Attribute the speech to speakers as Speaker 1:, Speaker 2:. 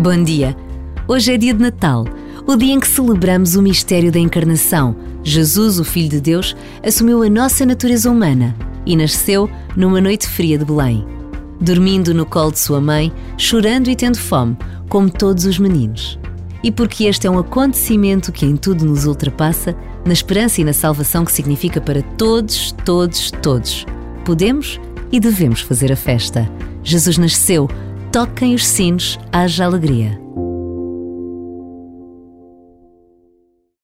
Speaker 1: Bom dia! Hoje é dia de Natal, o dia em que celebramos o mistério da encarnação. Jesus, o Filho de Deus, assumiu a nossa natureza humana e nasceu numa noite fria de Belém. Dormindo no colo de sua mãe, chorando e tendo fome, como todos os meninos. E porque este é um acontecimento que em tudo nos ultrapassa, na esperança e na salvação que significa para todos, todos, todos, podemos e devemos fazer a festa. Jesus nasceu Toquem os sinos, haja alegria.